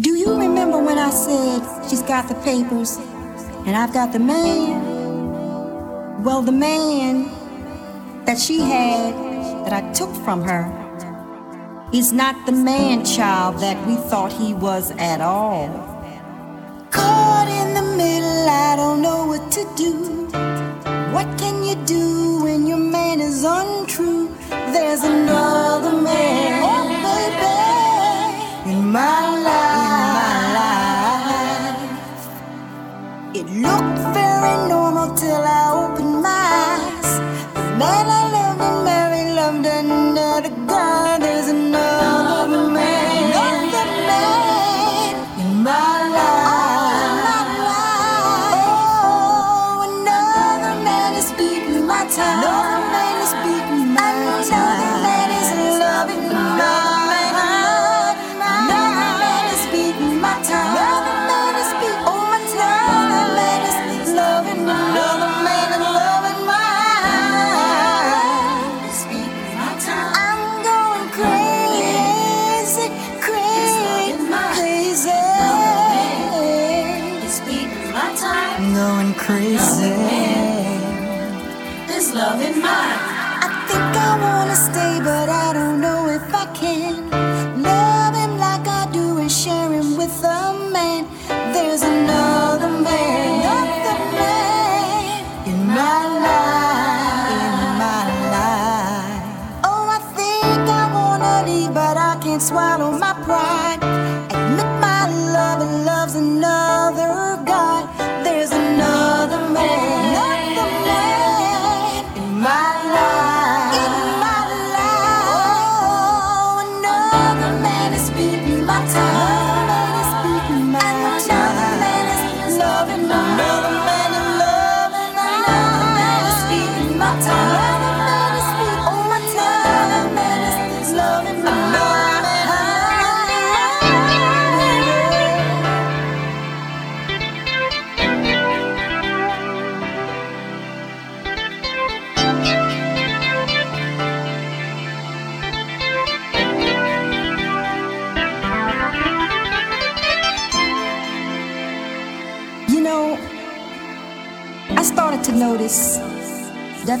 Do you remember when I said she's got the papers and I've got the man? Well, the man that she had that I took from her is not the man child that we thought he was at all. Caught in the middle, I don't know what to do. What can you do when your man is untrue? There's another man, oh baby, in my till I open my eyes. Man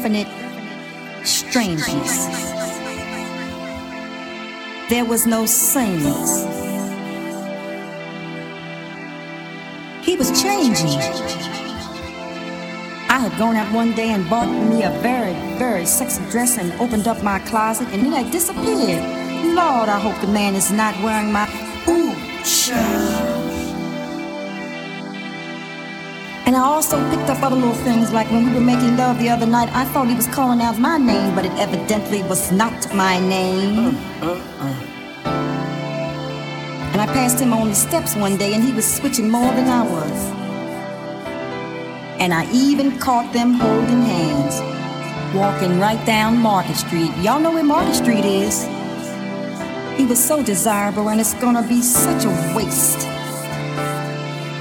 definite strangeness. There was no sameness. He was changing. I had gone out one day and bought me a very, very sexy dress and opened up my closet and it had disappeared. Lord, I hope the man is not wearing my ooh child. And I also picked up other little things like when we were making love the other night, I thought he was calling out my name, but it evidently was not my name. Uh, uh, uh. And I passed him on the steps one day and he was switching more than I was. And I even caught them holding hands, walking right down Market Street. Y'all know where Market Street is. He was so desirable and it's gonna be such a waste.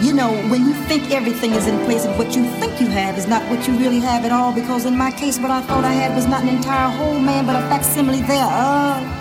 You know, when you think everything is in place and what you think you have is not what you really have at all, because in my case, what I thought I had was not an entire whole man, but a facsimile thereof.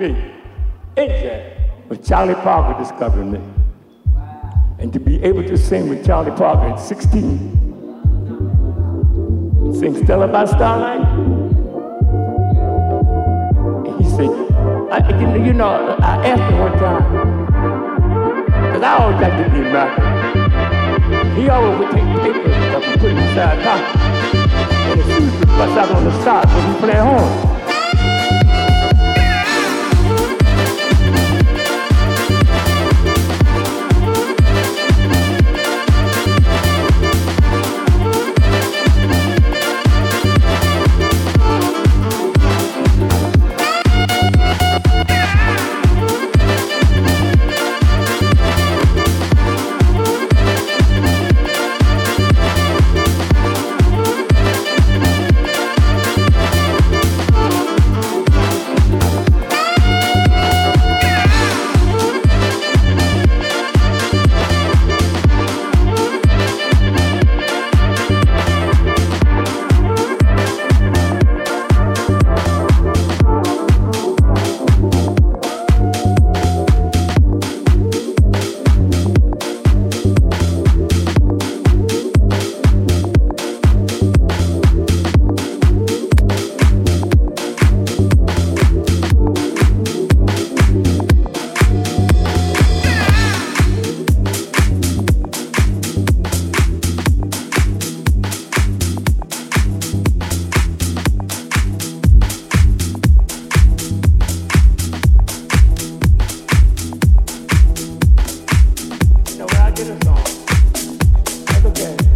me in that was Charlie Parker discovered me. And to be able to sing with Charlie Parker at 16, sing Stella by Starlight. And he said, I, you know, I asked him one time, because I always like to be American. He always would take the papers and put it inside pocket. And soon as we bust out on the start, when he play horn. get a song. That's okay.